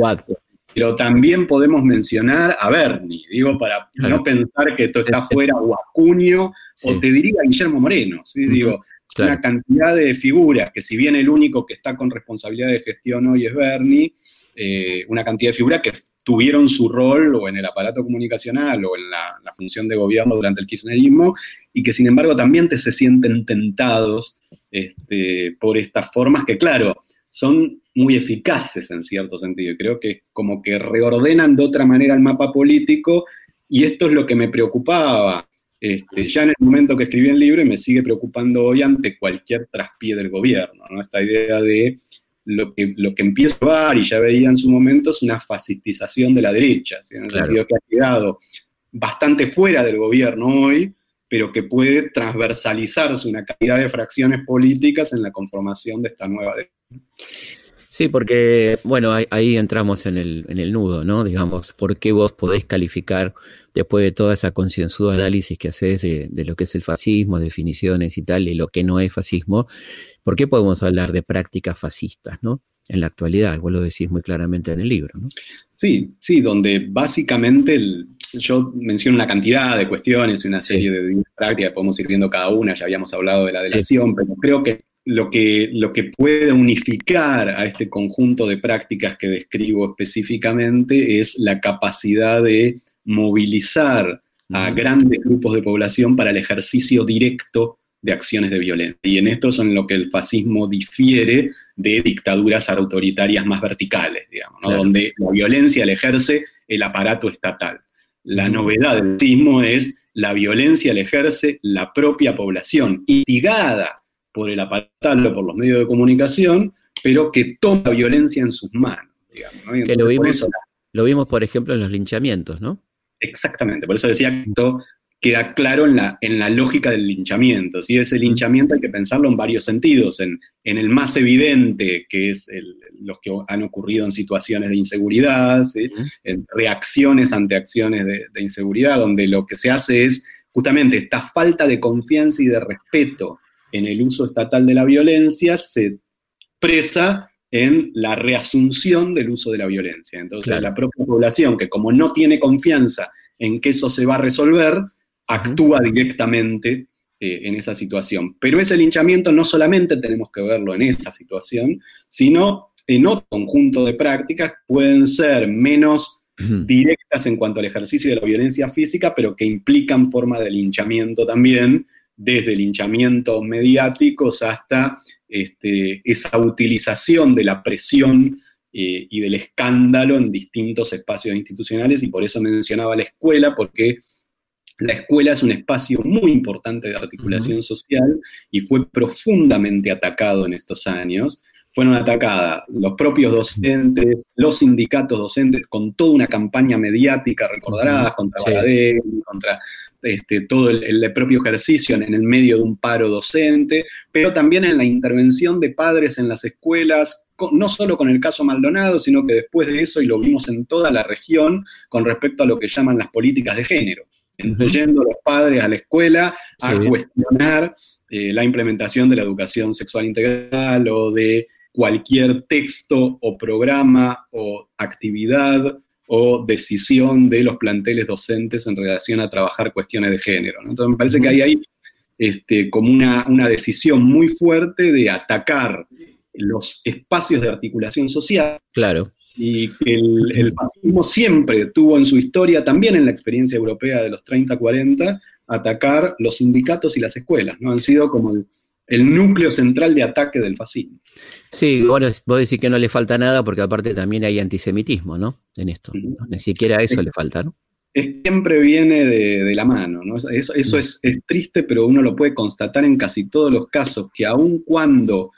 Pero también podemos mencionar a Bernie, digo, para no pensar que esto está fuera, o a Cunio, o te diría Guillermo Moreno, ¿sí? Digo, una cantidad de figuras que si bien el único que está con responsabilidad de gestión hoy es Bernie, eh, una cantidad de figuras que tuvieron su rol o en el aparato comunicacional o en la, función de gobierno durante el kirchnerismo y que sin embargo también te se sienten tentados este, por estas formas que claro, son muy eficaces en cierto sentido. Creo que como que reordenan de otra manera el mapa político y esto es lo que me preocupaba. Este, ya en el momento que escribí el libro y me sigue preocupando hoy ante cualquier traspié del gobierno, ¿no? Esta idea de lo que, lo que empiezo a ver, y ya veía en su momento, es una fascistización de la derecha, en el sentido que ha quedado bastante fuera del gobierno hoy, pero que puede transversalizarse una cantidad de fracciones políticas en la conformación de esta nueva derecha. Sí, porque, bueno, ahí, entramos en el, en el, nudo, ¿no? Digamos, ¿por qué vos podéis calificar, después de toda esa concienzuda análisis que haces de, de, lo que es el fascismo, definiciones y tal, y lo que no es fascismo, ¿por qué podemos hablar de prácticas fascistas, ¿no? En la actualidad, vos lo decís muy claramente en el libro, ¿no? Sí, sí, donde básicamente yo menciono una cantidad de cuestiones y una serie de prácticas, podemos ir viendo cada una, ya habíamos hablado de la delación, pero creo que lo que, lo que puede unificar a este conjunto de prácticas que describo específicamente es la capacidad de movilizar a grandes grupos de población para el ejercicio directo de acciones de violencia. Y en esto son lo que el fascismo difiere de dictaduras autoritarias más verticales, digamos, donde la violencia la ejerce el aparato estatal. La novedad del fascismo es la violencia la ejerce la propia población, instigada por el aparato o por los medios de comunicación, pero que toma violencia en sus manos. Digamos, que lo vimos, lo vimos, por ejemplo, en los linchamientos, ¿no? Exactamente, por eso decía que esto queda claro en la, en la lógica del linchamiento. Si ese linchamiento hay que pensarlo en varios sentidos, en, el más evidente, que es los que han ocurrido en situaciones de inseguridad, en reacciones ante acciones de, de, inseguridad, donde lo que se hace es justamente esta falta de confianza y de respeto en el uso estatal de la violencia se expresa en la reasunción del uso de la violencia. Entonces, la propia población, que como no tiene confianza en que eso se va a resolver, actúa directamente eh, en esa situación. Pero ese linchamiento no solamente tenemos que verlo en esa situación, sino en otro conjunto de prácticas pueden ser menos directas en cuanto al ejercicio de la violencia física, pero que implican forma de linchamiento también, desde linchamientos mediáticos hasta este, esa utilización de la presión eh, y del escándalo en distintos espacios institucionales, y por eso mencionaba la escuela, porque la escuela es un espacio muy importante de articulación social y fue profundamente atacado en estos años. Fueron atacadas los propios docentes, los sindicatos docentes, con toda una campaña mediática, recordarás, contra sí. contra este, todo el, propio ejercicio en, el medio de un paro docente, pero también en la intervención de padres en las escuelas, no solo con el caso Maldonado, sino que después de eso, y lo vimos en toda la región, con respecto a lo que llaman las políticas de género, incluyendo a los padres a la escuela a cuestionar eh, la implementación de la educación sexual integral o de cualquier texto o programa o actividad o decisión de los planteles docentes en relación a trabajar cuestiones de género. Entonces me parece que hay ahí este, como una, una, decisión muy fuerte de atacar los espacios de articulación social. Claro. Y el, el fascismo siempre tuvo en su historia, también en la experiencia europea de los 30-40, atacar los sindicatos y las escuelas, ¿no? Han sido como el, el núcleo central de ataque del fascismo. Sí, bueno, vos decís que no le falta nada porque aparte también hay antisemitismo, ¿no? En esto. Ni siquiera eso le falta, ¿no? siempre viene de, la mano, ¿no? Eso, eso es, triste, pero uno lo puede constatar en casi todos los casos, que aun cuando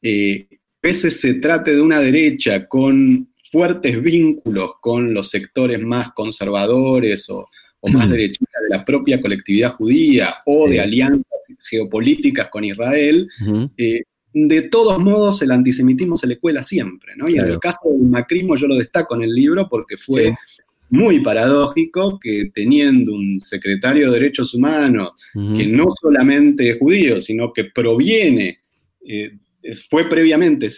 eh, a veces se trate de una derecha con fuertes vínculos con los sectores más conservadores o, o más derechista de la propia colectividad judía o de alianzas geopolíticas con Israel, eh, de todos modos el antisemitismo se le cuela siempre, ¿no? Y en el caso del macrismo yo lo destaco en el libro porque fue muy paradójico que teniendo un secretario de Derechos Humanos que no solamente es judío, sino que proviene... Eh, fue previamente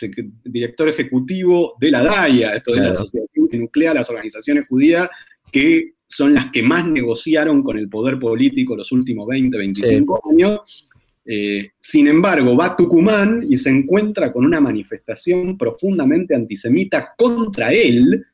director ejecutivo de la DAIA, esto de la Asociación que nuclea las organizaciones judías, que son las que más negociaron con el poder político los últimos 20, 25 años. Eh, sin embargo, va a Tucumán y se encuentra con una manifestación profundamente antisemita contra él,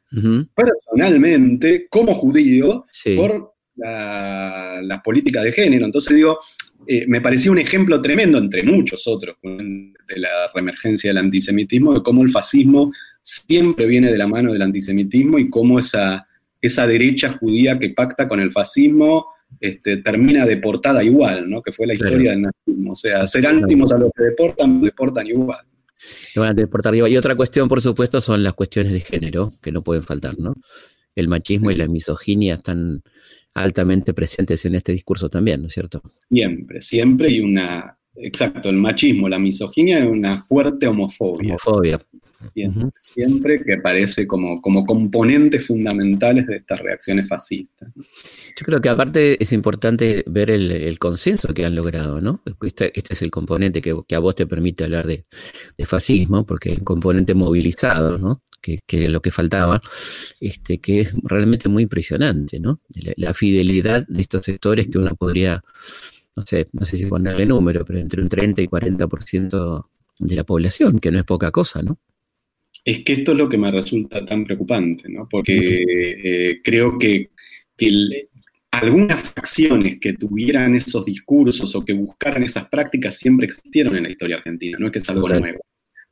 personalmente, como judío, por la, la, política de género. Entonces digo, eh, me parecía un ejemplo tremendo, entre muchos otros, de la reemergencia del antisemitismo, de cómo el fascismo siempre viene de la mano del antisemitismo y cómo esa esa derecha judía que pacta con el fascismo este, termina deportada igual, ¿no? Que fue la historia del nazismo. O sea, ser ántimos a los que deportan, deportan igual. van a deportar igual. Y otra cuestión, por supuesto, son las cuestiones de género, que no pueden faltar, ¿no? El machismo y la misoginia están altamente presentes en este discurso también, ¿no es cierto? Siempre, siempre, y una, exacto, el machismo, la misoginia y una fuerte homofobia. Homofobia, Siempre, que aparece como, como componentes fundamentales de estas reacciones fascistas. Yo creo que aparte es importante ver el, consenso que han logrado, ¿no? Este, este es el componente que, a vos te permite hablar de, fascismo, porque es un componente movilizado, ¿no? Que, que, lo que faltaba, este, que es realmente muy impresionante, ¿no? La, la, fidelidad de estos sectores que uno podría, no sé, no sé si ponerle número, pero entre un 30 y 40% de la población, que no es poca cosa, ¿no? Es que esto es lo que me resulta tan preocupante, ¿no? Porque eh, creo que, algunas facciones que tuvieran esos discursos o que buscaran esas prácticas siempre existieron en la historia argentina, no es que es algo nuevo,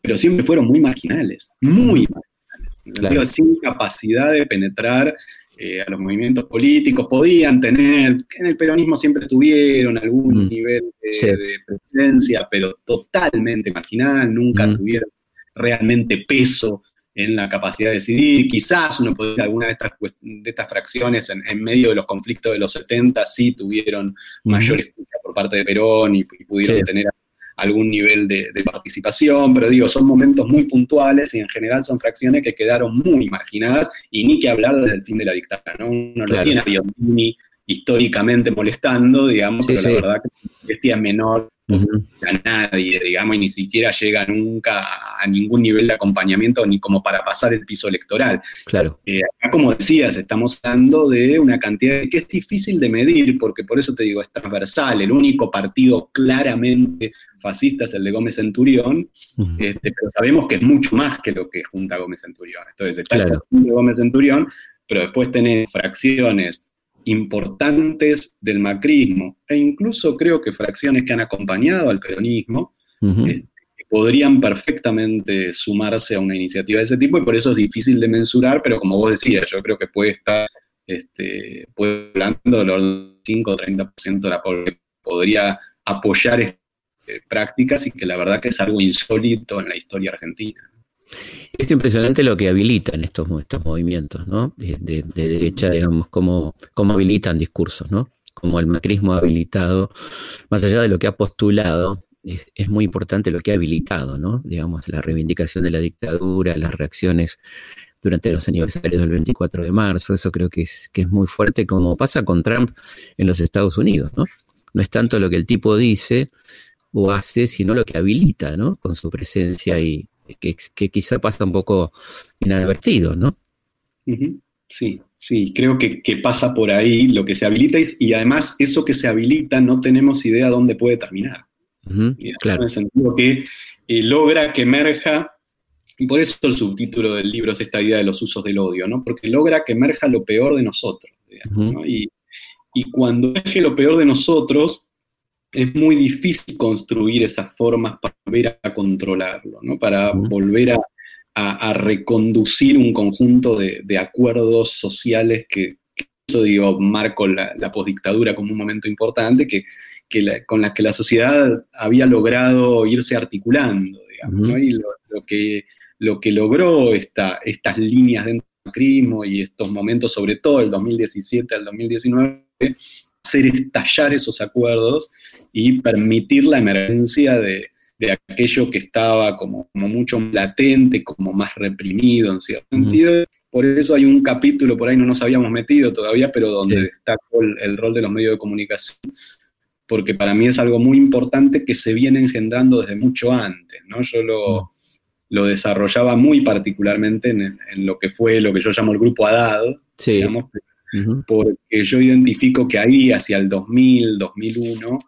pero siempre fueron muy marginales, muy marginales, sin capacidad de penetrar eh, a los movimientos políticos, podían tener, en el peronismo siempre tuvieron algún mm. nivel de, presencia, pero totalmente marginal, nunca mm. tuvieron realmente peso en la capacidad de decidir. Quizás uno puede alguna de estas, de estas fracciones en, medio de los conflictos de los 70 sí tuvieron mayor escucha por parte de Perón y, pudieron tener algún nivel de, participación, pero digo, son momentos muy puntuales y en general son fracciones que quedaron muy marginadas y ni que hablar desde el fin de la dictadura, ¿no? Uno no tiene a Biondini históricamente molestando, digamos, pero la verdad que es menor a nadie, digamos, y ni siquiera llega nunca a ningún nivel de acompañamiento ni como para pasar el piso electoral. Claro. Eh, acá, como decías, estamos hablando de una cantidad que es difícil de medir, porque por eso te digo, es transversal. El único partido claramente fascista es el de Gómez Centurión, este, pero sabemos que es mucho más que lo que junta Gómez Centurión. Entonces, está el de Gómez Centurión, pero después tenés fracciones importantes del macrismo e incluso creo que fracciones que han acompañado al peronismo este, podrían perfectamente sumarse a una iniciativa de ese tipo y por eso es difícil de mensurar, pero como vos decías, yo creo que puede estar este, puede hablando del 5 o 30% de la población podría apoyar estas prácticas y que la verdad que es algo insólito en la historia argentina. Es impresionante lo que habilitan estos, estos movimientos, ¿no? De, derecha, digamos, cómo, cómo habilitan discursos, ¿no? Como el macrismo ha habilitado, más allá de lo que ha postulado, es, muy importante lo que ha habilitado, ¿no? Digamos, la reivindicación de la dictadura, las reacciones durante los aniversarios del 24 de marzo, eso creo que es, que es muy fuerte, como pasa con Trump en los Estados Unidos, ¿no? No es tanto lo que el tipo dice o hace, sino lo que habilita, ¿no? Con su presencia y, que, quizá pasa un poco inadvertido, ¿no? Sí, sí, creo que, pasa por ahí lo que se habilita y, además eso que se habilita no tenemos idea dónde puede terminar. claro. En el sentido que eh, logra que emerja, y por eso el subtítulo del libro es esta idea de los usos del odio, ¿no? Porque logra que emerja lo peor de nosotros. y, y cuando emerge lo peor de nosotros, es muy difícil construir esas formas para volver a controlarlo, ¿no? para volver a, reconducir un conjunto de, acuerdos sociales que, eso digo, marco la, la postdictadura como un momento importante, que, con las que la sociedad había logrado irse articulando, digamos, y lo, que, lo que logró esta, estas líneas dentro del macrismo y estos momentos, sobre todo el 2017 al 2019, hacer estallar esos acuerdos y permitir la emergencia de, aquello que estaba como, mucho más latente, como más reprimido en cierto sentido. Por eso hay un capítulo, por ahí no nos habíamos metido todavía, pero donde destaco el, rol de los medios de comunicación, porque para mí es algo muy importante que se viene engendrando desde mucho antes, ¿no? Yo lo, lo desarrollaba muy particularmente en, lo que fue lo que yo llamo el grupo ADAD, digamos, porque yo identifico que ahí, hacia el 2000, 2001,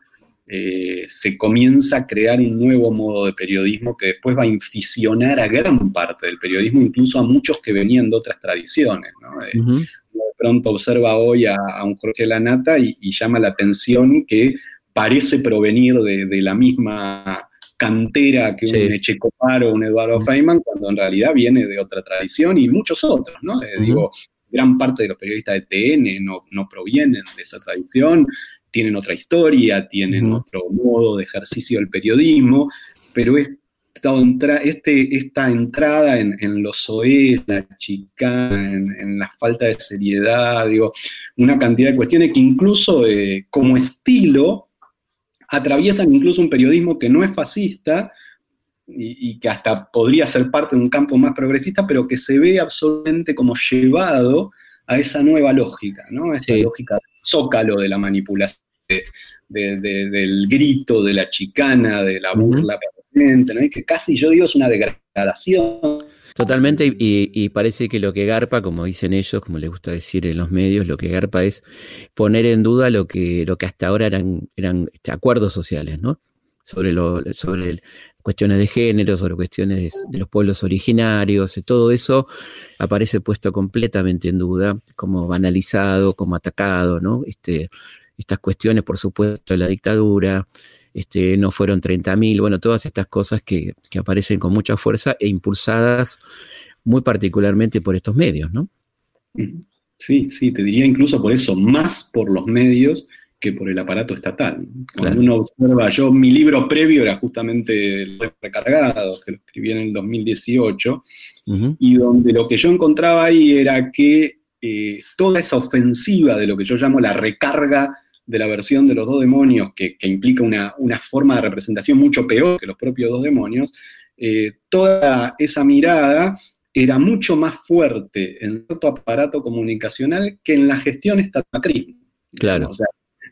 eh, se comienza a crear un nuevo modo de periodismo que después va a inficionar a gran parte del periodismo, incluso a muchos que venían de otras tradiciones. Eh, de pronto observa hoy a, un Jorge Lanata y, llama la atención que parece provenir de, la misma cantera que un Echecopar o un Eduardo Feynman, cuando en realidad viene de otra tradición y muchos otros, ¿no? Eh, digo, gran parte de los periodistas de TN no, no provienen de esa tradición, tienen otra historia, tienen otro modo de ejercicio del periodismo, pero esta, este, esta entrada en, los OEs, la chica, en, la falta de seriedad, digo, una cantidad de cuestiones que incluso eh, como estilo atraviesan incluso un periodismo que no es fascista, y, que hasta podría ser parte de un campo más progresista, pero que se ve absolutamente como llevado a esa nueva lógica, ¿no? Esa lógica zócalo de la manipulación del grito, de la chicana, de la burla permanente, ¿no? que casi yo digo es una degradación. Totalmente, y, parece que lo que garpa, como dicen ellos, como les gusta decir en los medios, lo que garpa es poner en duda lo que, lo que hasta ahora eran, eran este, acuerdos sociales, ¿no? Sobre, lo, sobre cuestiones de género, sobre cuestiones de, los pueblos originarios, todo eso aparece puesto completamente en duda, como banalizado, como atacado, ¿no? Este, estas cuestiones, por supuesto, de la dictadura, este, no fueron 30.000, bueno, todas estas cosas que, que, aparecen con mucha fuerza e impulsadas muy particularmente por estos medios, ¿no? Sí, sí, te diría incluso por eso, más por los medios que por el aparato estatal. Cuando uno observa, yo mi libro previo era justamente Los Recargados, que lo escribí en el 2018, y donde lo que yo encontraba ahí era que eh, toda esa ofensiva de lo que yo llamo la recarga de la versión de los dos demonios, que, implica una, forma de representación mucho peor que los propios dos demonios, eh, toda esa mirada era mucho más fuerte en cierto aparato comunicacional que en la gestión estatal. Claro. O sea,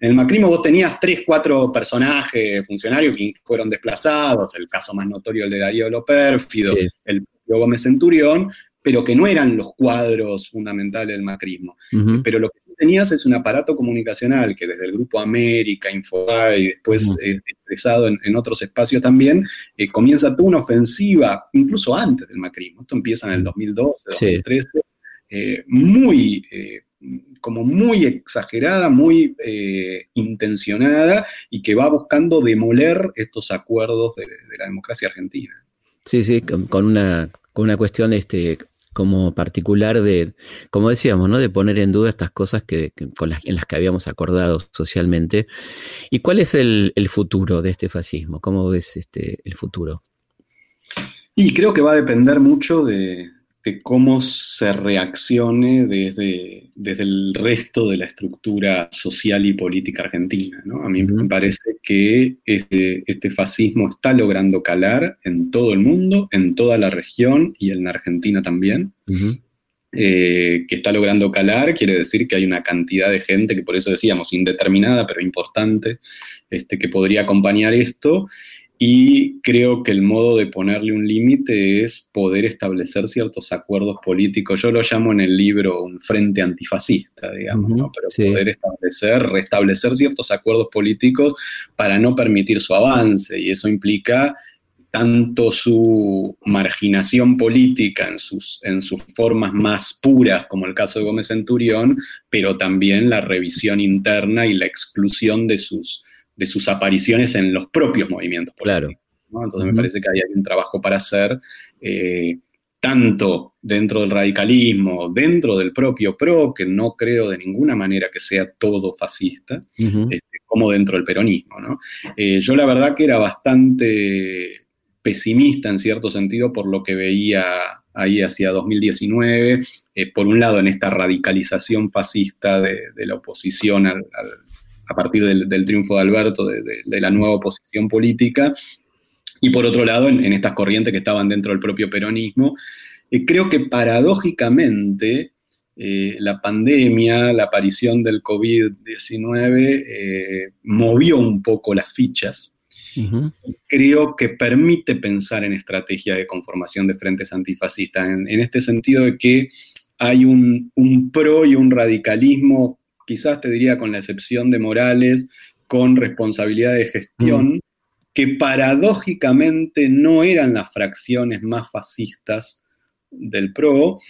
en el macrismo vos tenías tres, cuatro personajes, funcionarios que fueron desplazados, el caso más notorio el de Darío Lo Pérfido, el propio Gómez Centurión, pero que no eran los cuadros fundamentales del macrismo. Pero lo que tenías es un aparato comunicacional que desde el Grupo América, Infobae y después eh, expresado en, otros espacios también, eh, comienza toda una ofensiva, incluso antes del macrismo. Esto empieza en el 2012, 2013, eh, muy como muy exagerada, muy eh, intencionada y que va buscando demoler estos acuerdos de, la democracia argentina. Sí, sí, con, una, con una cuestión este, como particular de, como decíamos, ¿no? de poner en duda estas cosas que, con las, en las que habíamos acordado socialmente. ¿Y cuál es el, futuro de este fascismo? ¿Cómo ves este, el futuro? Y creo que va a depender mucho de, de cómo se reaccione desde, desde, el resto de la estructura social y política argentina. A mí me parece que este, este, fascismo está logrando calar en todo el mundo, en toda la región y en la Argentina también. Eh, que está logrando calar, quiere decir que hay una cantidad de gente que por eso decíamos indeterminada, pero importante, este, que podría acompañar esto y creo que el modo de ponerle un límite es poder establecer ciertos acuerdos políticos. Yo lo llamo en el libro un frente antifascista, digamos, ¿no? pero poder establecer, restablecer ciertos acuerdos políticos para no permitir su avance. Y eso implica tanto su marginación política en sus, en sus formas más puras, como el caso de Gómez Centurión, pero también la revisión interna y la exclusión de sus de sus apariciones en los propios movimientos políticos. Claro. Entonces me parece que hay un trabajo para hacer, eh, tanto dentro del radicalismo, dentro del propio PRO, que no creo de ninguna manera que sea todo fascista, este, como dentro del peronismo. Eh, yo la verdad que era bastante pesimista en cierto sentido por lo que veía ahí hacia 2019, eh, por un lado en esta radicalización fascista de, la oposición al a partir del, triunfo de Alberto, de, la nueva oposición política, y por otro lado, en, estas corrientes que estaban dentro del propio peronismo. Eh, creo que paradójicamente eh, la pandemia, la aparición del COVID-19, eh, movió un poco las fichas. Creo que permite pensar en estrategia de conformación de frentes antifascistas, en, este sentido de que hay un, un pro y un radicalismo quizás te diría con la excepción de Morales, con responsabilidad de gestión, mm. que paradójicamente no eran las fracciones más fascistas del PRO,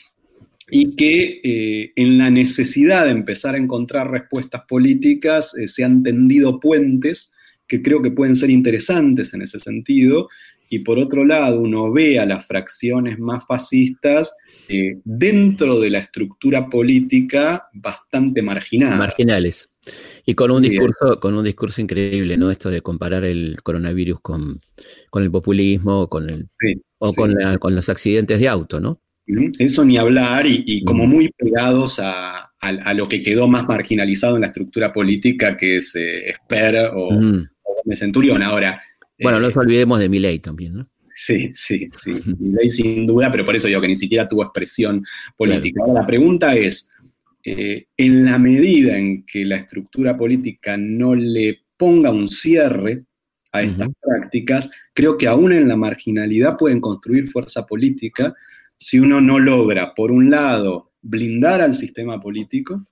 y que eh, en la necesidad de empezar a encontrar respuestas políticas eh, se han tendido puentes que creo que pueden ser interesantes en ese sentido, y por otro lado uno ve a las fracciones más fascistas eh, dentro de la estructura política bastante marginada. Marginales. Y con un discurso, con un discurso increíble, ¿no? Esto de comparar el coronavirus con, el populismo con el, o Con, con, los accidentes de auto, ¿no? Eso ni hablar, y, como muy pegados a, lo que quedó más marginalizado en la estructura política, que es eh, Esper o, o Centurión. Ahora. Bueno, no nos olvidemos de Milei también, ¿no? Sí, sí, sí. [LAUGHS] Ley sin duda, pero por eso digo que ni siquiera tuvo expresión política. Ahora, la pregunta es, eh, en la medida en que la estructura política no le ponga un cierre a estas prácticas, creo que aún en la marginalidad pueden construir fuerza política si uno no logra, por un lado, blindar al sistema político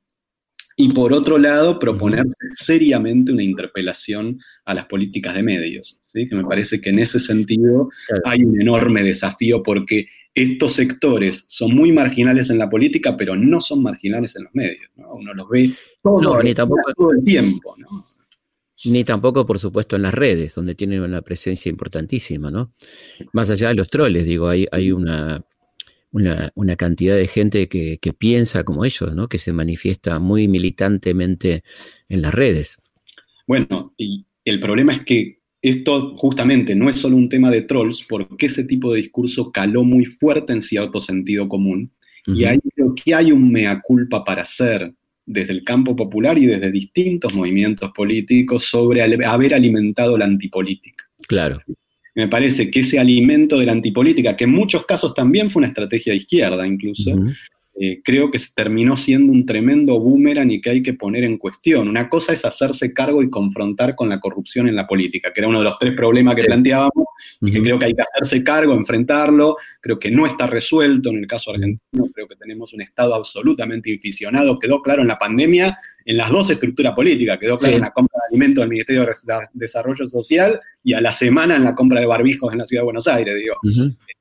y por otro lado proponerse seriamente una interpelación a las políticas de medios, ¿sí? que me parece que en ese sentido hay un enorme desafío porque estos sectores son muy marginales en la política, pero no son marginales en los medios. Uno los ve todo, todo el tiempo. ¿no? Ni tampoco, por supuesto, en las redes, donde tienen una presencia importantísima, ¿no? Más allá de los troles, digo, hay, hay una, una, cantidad de gente que, piensa como ellos, ¿no? Que se manifiesta muy militantemente en las redes. Bueno, y el problema es que esto justamente no es solo un tema de trolls, porque ese tipo de discurso caló muy fuerte en cierto sentido común. Y ahí creo que hay un mea culpa para hacer desde el campo popular y desde distintos movimientos políticos sobre haber alimentado la antipolítica. Claro. Me parece que ese alimento de la antipolítica, que en muchos casos también fue una estrategia de izquierda incluso, eh, creo que terminó siendo un tremendo boomerang y que hay que poner en cuestión. Una cosa es hacerse cargo y confrontar con la corrupción en la política, que era uno de los tres problemas que planteábamos, y que creo que hay que hacerse cargo, enfrentarlo. Creo que no está resuelto en el caso argentino, creo que tenemos un Estado absolutamente inficionado. Quedó claro en la pandemia, en las dos estructuras políticas, quedó claro en la compra de alimentos del Ministerio de Desarrollo Social y a la semana en la compra de barbijos en la Ciudad de Buenos Aires. Digo,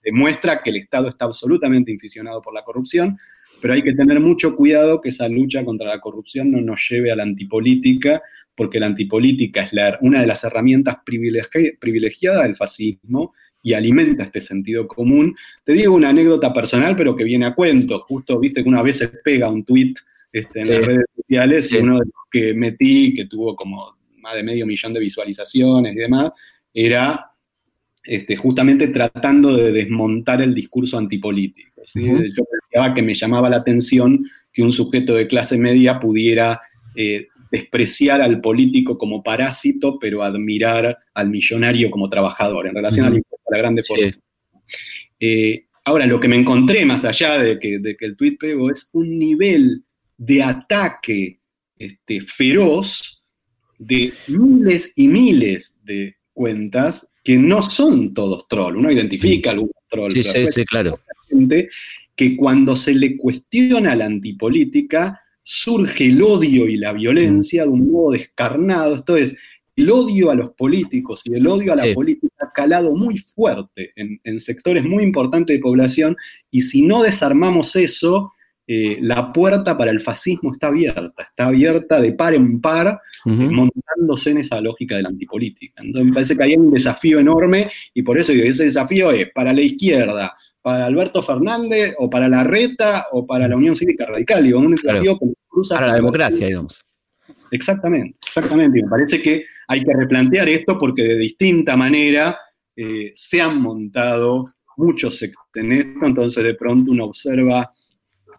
demuestra que el Estado está absolutamente inficionado por la corrupción pero hay que tener mucho cuidado que esa lucha contra la corrupción no nos lleve a la antipolítica, porque la antipolítica es una de las herramientas privilegiadas del fascismo y alimenta este sentido común. Te digo una anécdota personal, pero que viene a cuento. Justo, viste que una vez se pega un tuit este, en las redes sociales y uno de los que metí, que tuvo como más de medio millón de visualizaciones y demás, era este, justamente tratando de desmontar el discurso antipolítico. Yo pensaba que me llamaba la atención que un sujeto de clase media pudiera eh, despreciar al político como parásito, pero admirar al millonario como trabajador, en relación a la grande fortuna. Eh, ahora, lo que me encontré más allá de que, el tuit pegó es un nivel de ataque este, feroz de miles y miles de cuentas que no son todos trolls, uno identifica algunos trolls. Sí, sí, sí, claro. Gente que cuando se le cuestiona la antipolítica, surge el odio y la violencia de un modo descarnado. Esto es, el odio a los políticos y el odio a la política ha calado muy fuerte en, en, sectores muy importantes de población, y si no desarmamos eso, eh, la puerta para el fascismo está abierta, está abierta de par en par, montándose en esa lógica de la antipolítica. Entonces me parece que hay un desafío enorme y por eso ese desafío es para la izquierda, para Alberto Fernández o para la Reta o para la Unión Cívica Radical, digo, un desafío que cruza... Para la democracia, digamos. Exactamente, exactamente. Me parece que hay que replantear esto porque de distinta manera eh, se han montado muchos sectores en esto, entonces de pronto uno observa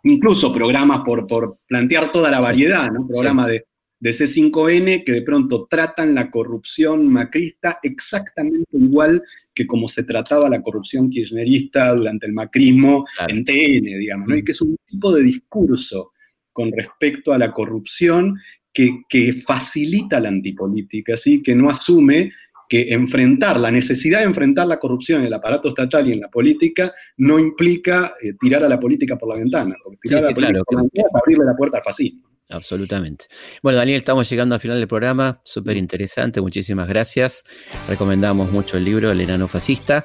incluso programas por, por plantear toda la variedad, ¿no? Programas de, C5N que de pronto tratan la corrupción macrista exactamente igual que como se trataba la corrupción kirchnerista durante el macrismo en TN, digamos, ¿no? Y mm. que es un tipo de discurso con respecto a la corrupción que, que facilita la antipolítica, ¿sí? que no asume que enfrentar, la necesidad de enfrentar la corrupción en el aparato estatal y en la política no implica eh, tirar a la política por la ventana. tirar a la política por la ventana es abrirle la puerta al fascismo. Absolutamente. Bueno, Daniel, estamos llegando al final del programa, súper interesante, muchísimas gracias. Recomendamos mucho el libro El enano fascista,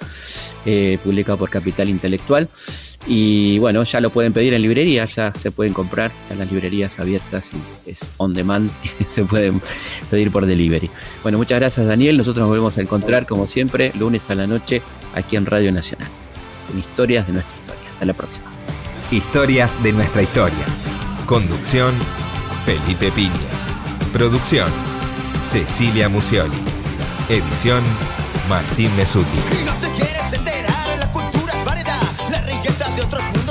eh, publicado por Capital Intelectual. Y bueno, ya lo pueden pedir en librería, ya se pueden comprar, están las librerías abiertas y es on demand, [LAUGHS] se pueden pedir por delivery. Bueno, muchas gracias Daniel, nosotros nos volvemos a encontrar como siempre lunes a la noche aquí en Radio Nacional, con historias de nuestra historia. Hasta la próxima. Historias de nuestra historia. Conducción, Felipe Piña. Producción, Cecilia Musioli. Edición, Martín Mesuti. No te quieres enterar, la cultura es variedad, la riqueza de otros mundos